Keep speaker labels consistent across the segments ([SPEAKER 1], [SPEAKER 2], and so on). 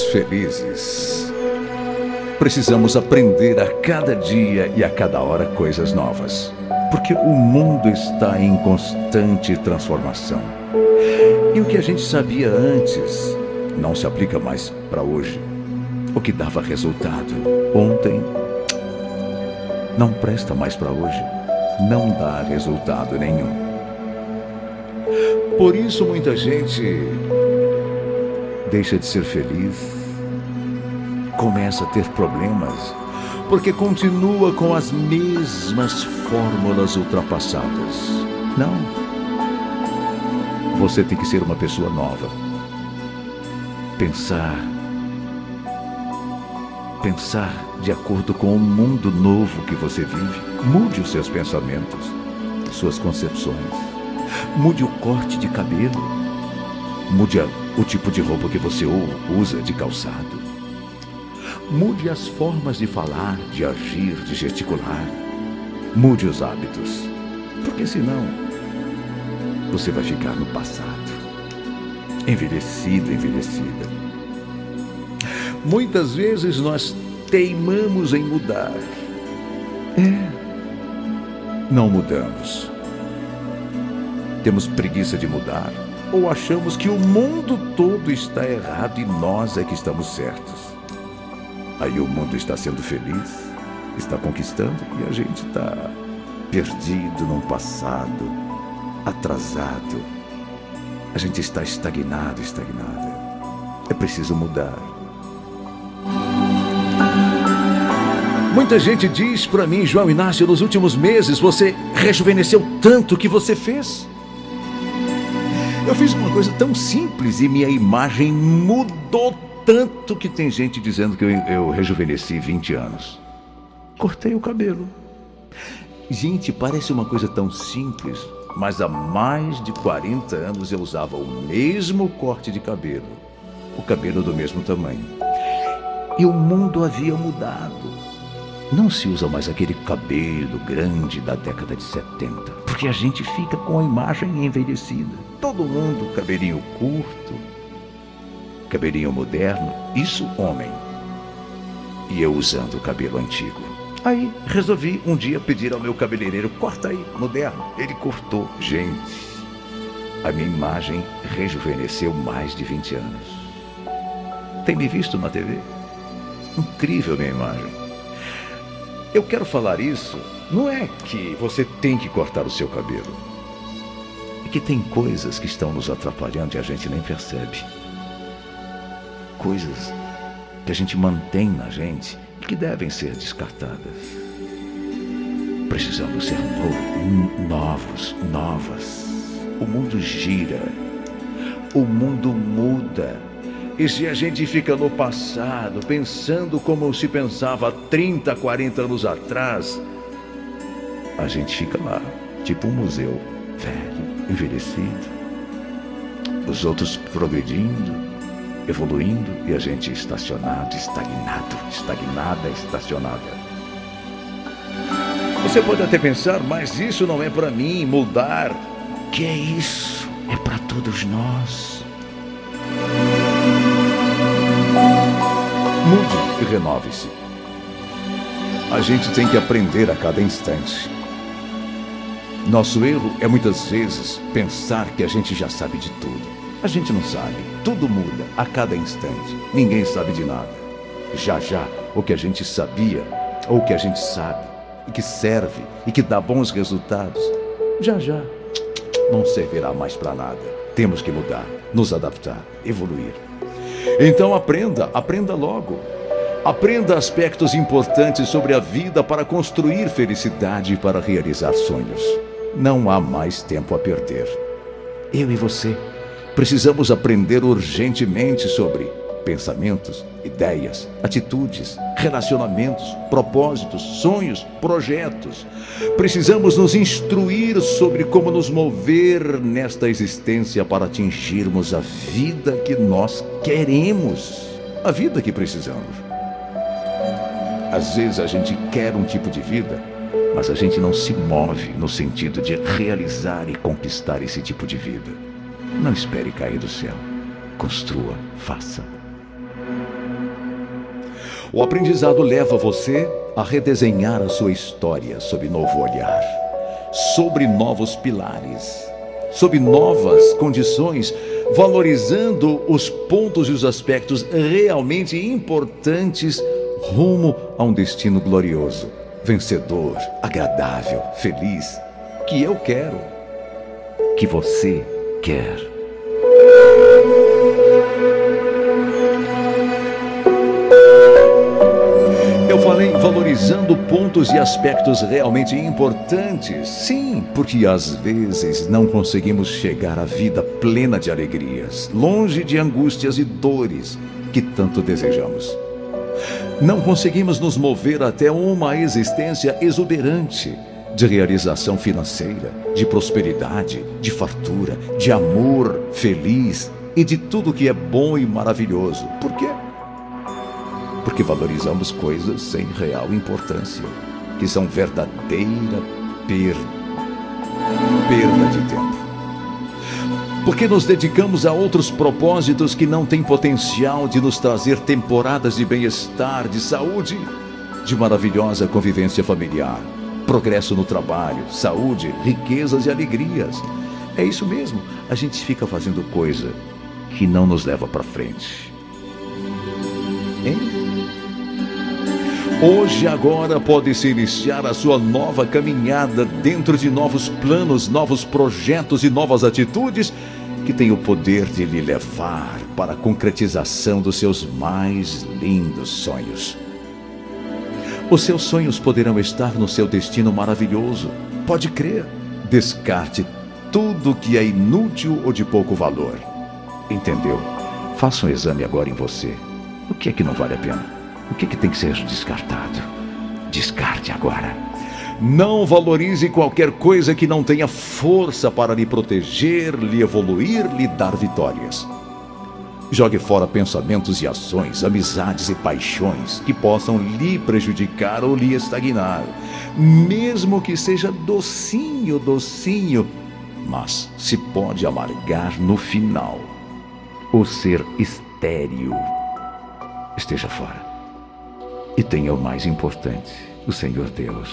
[SPEAKER 1] sermos felizes, precisamos aprender a cada dia e a cada hora coisas novas. Porque o mundo está em constante transformação. E o que a gente sabia antes não se aplica mais para hoje. O que dava resultado ontem não presta mais para hoje. Não dá resultado nenhum. Por isso muita gente deixa de ser feliz, começa a ter problemas, porque continua com as mesmas fórmulas ultrapassadas. Não. Você tem que ser uma pessoa nova. Pensar. Pensar de acordo com o mundo novo que você vive. Mude os seus pensamentos, suas concepções. Mude o corte de cabelo. Mude o tipo de roupa que você usa de calçado. Mude as formas de falar, de agir, de gesticular. Mude os hábitos. Porque senão você vai ficar no passado. Envelhecido, envelhecida. Muitas vezes nós teimamos em mudar. É. Não mudamos. Temos preguiça de mudar ou achamos que o mundo todo está errado e nós é que estamos certos. Aí o mundo está sendo feliz, está conquistando e a gente está perdido num passado, atrasado. A gente está estagnado, estagnada. É preciso mudar. Muita gente diz para mim, João Inácio, nos últimos meses você rejuvenesceu tanto que você fez. Eu fiz uma coisa tão simples e minha imagem mudou tanto que tem gente dizendo que eu, eu rejuvenesci 20 anos. Cortei o cabelo. Gente, parece uma coisa tão simples, mas há mais de 40 anos eu usava o mesmo corte de cabelo, o cabelo do mesmo tamanho. E o mundo havia mudado. Não se usa mais aquele cabelo grande da década de 70, porque a gente fica com a imagem envelhecida. Todo mundo cabelinho curto, cabelinho moderno, isso homem. E eu usando o cabelo antigo. Aí resolvi um dia pedir ao meu cabeleireiro: corta aí, moderno. Ele cortou. Gente, a minha imagem rejuvenesceu mais de 20 anos. Tem me visto na TV? Incrível minha imagem. Eu quero falar isso, não é que você tem que cortar o seu cabelo. É que tem coisas que estão nos atrapalhando e a gente nem percebe. Coisas que a gente mantém na gente e que devem ser descartadas. Precisamos ser no novos, novas. O mundo gira. O mundo muda. E se a gente fica no passado, pensando como se pensava 30, 40 anos atrás, a gente fica lá, tipo um museu, velho, envelhecido. Os outros progredindo, evoluindo e a gente estacionado, estagnado, estagnada, estacionada. Você pode até pensar, mas isso não é para mim mudar. Que é isso? É para todos nós. Mude e renove-se. A gente tem que aprender a cada instante. Nosso erro é muitas vezes pensar que a gente já sabe de tudo. A gente não sabe. Tudo muda a cada instante. Ninguém sabe de nada. Já já, o que a gente sabia, ou o que a gente sabe, e que serve, e que dá bons resultados, já já não servirá mais para nada. Temos que mudar, nos adaptar, evoluir. Então aprenda, aprenda logo. Aprenda aspectos importantes sobre a vida para construir felicidade e para realizar sonhos. Não há mais tempo a perder. Eu e você precisamos aprender urgentemente sobre pensamentos, ideias, atitudes, relacionamentos, propósitos, sonhos, projetos. Precisamos nos instruir sobre como nos mover nesta existência para atingirmos a vida que nós queremos, a vida que precisamos. Às vezes a gente quer um tipo de vida, mas a gente não se move no sentido de realizar e conquistar esse tipo de vida. Não espere cair do céu. Construa, faça. O aprendizado leva você a redesenhar a sua história sob novo olhar, sobre novos pilares, sob novas condições, valorizando os pontos e os aspectos realmente importantes rumo a um destino glorioso, vencedor, agradável, feliz, que eu quero, que você quer. Falei valorizando pontos e aspectos realmente importantes. Sim, porque às vezes não conseguimos chegar à vida plena de alegrias, longe de angústias e dores que tanto desejamos. Não conseguimos nos mover até uma existência exuberante de realização financeira, de prosperidade, de fartura, de amor feliz e de tudo que é bom e maravilhoso. Por quê? Porque valorizamos coisas sem real importância, que são verdadeira perda, perda de tempo. Porque nos dedicamos a outros propósitos que não têm potencial de nos trazer temporadas de bem-estar, de saúde, de maravilhosa convivência familiar, progresso no trabalho, saúde, riquezas e alegrias. É isso mesmo, a gente fica fazendo coisa que não nos leva para frente. Hoje, agora, pode-se iniciar a sua nova caminhada dentro de novos planos, novos projetos e novas atitudes que têm o poder de lhe levar para a concretização dos seus mais lindos sonhos. Os seus sonhos poderão estar no seu destino maravilhoso. Pode crer. Descarte tudo que é inútil ou de pouco valor. Entendeu? Faça um exame agora em você. O que é que não vale a pena? O que, que tem que ser descartado? Descarte agora. Não valorize qualquer coisa que não tenha força para lhe proteger, lhe evoluir, lhe dar vitórias. Jogue fora pensamentos e ações, amizades e paixões que possam lhe prejudicar ou lhe estagnar, mesmo que seja docinho, docinho, mas se pode amargar no final. O ser estéril esteja fora e tenha o mais importante, o Senhor Deus.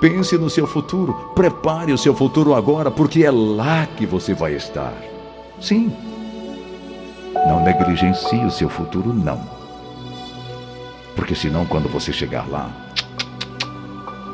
[SPEAKER 1] Pense no seu futuro, prepare o seu futuro agora, porque é lá que você vai estar. Sim. Não negligencie o seu futuro, não. Porque senão, quando você chegar lá,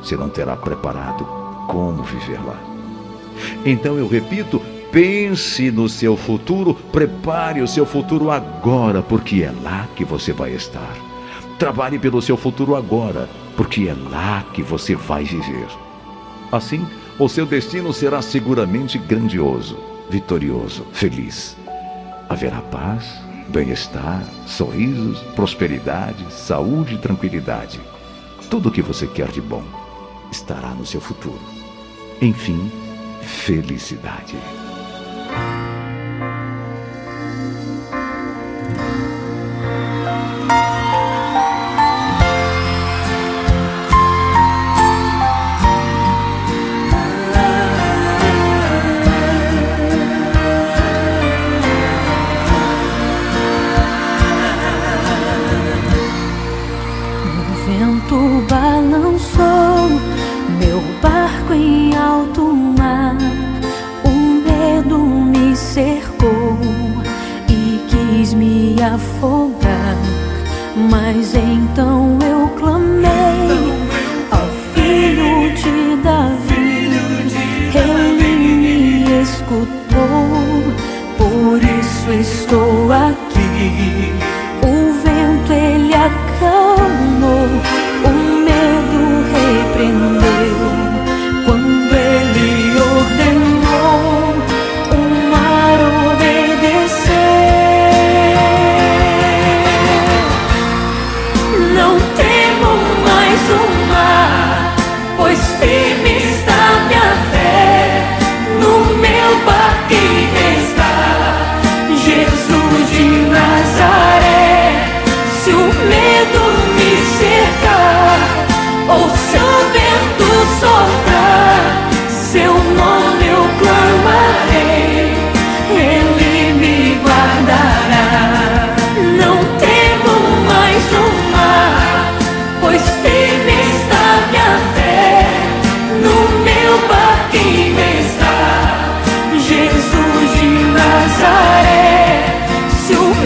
[SPEAKER 1] você não terá preparado como viver lá. Então eu repito, pense no seu futuro, prepare o seu futuro agora, porque é lá que você vai estar. Trabalhe pelo seu futuro agora, porque é lá que você vai viver. Assim, o seu destino será seguramente grandioso, vitorioso, feliz. Haverá paz, bem-estar, sorrisos, prosperidade, saúde e tranquilidade. Tudo o que você quer de bom estará no seu futuro. Enfim, felicidade.
[SPEAKER 2] 那风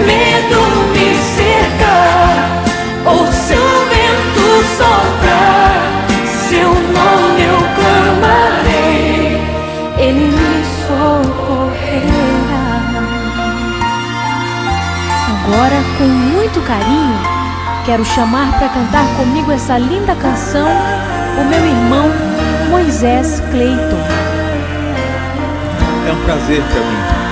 [SPEAKER 2] medo me cercar, ou se o vento soprar, seu nome eu clamarei, ele me socorrerá.
[SPEAKER 3] Agora, com muito carinho, quero chamar para cantar comigo essa linda canção o meu irmão Moisés Cleiton.
[SPEAKER 4] É um prazer para mim.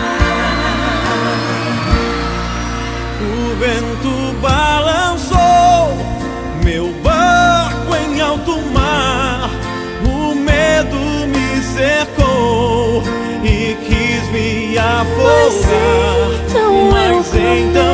[SPEAKER 5] Me afogar.
[SPEAKER 2] então
[SPEAKER 5] Mas
[SPEAKER 2] eu
[SPEAKER 5] então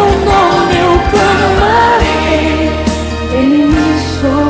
[SPEAKER 2] Seu nome eu clamarei, ele me socorrerá.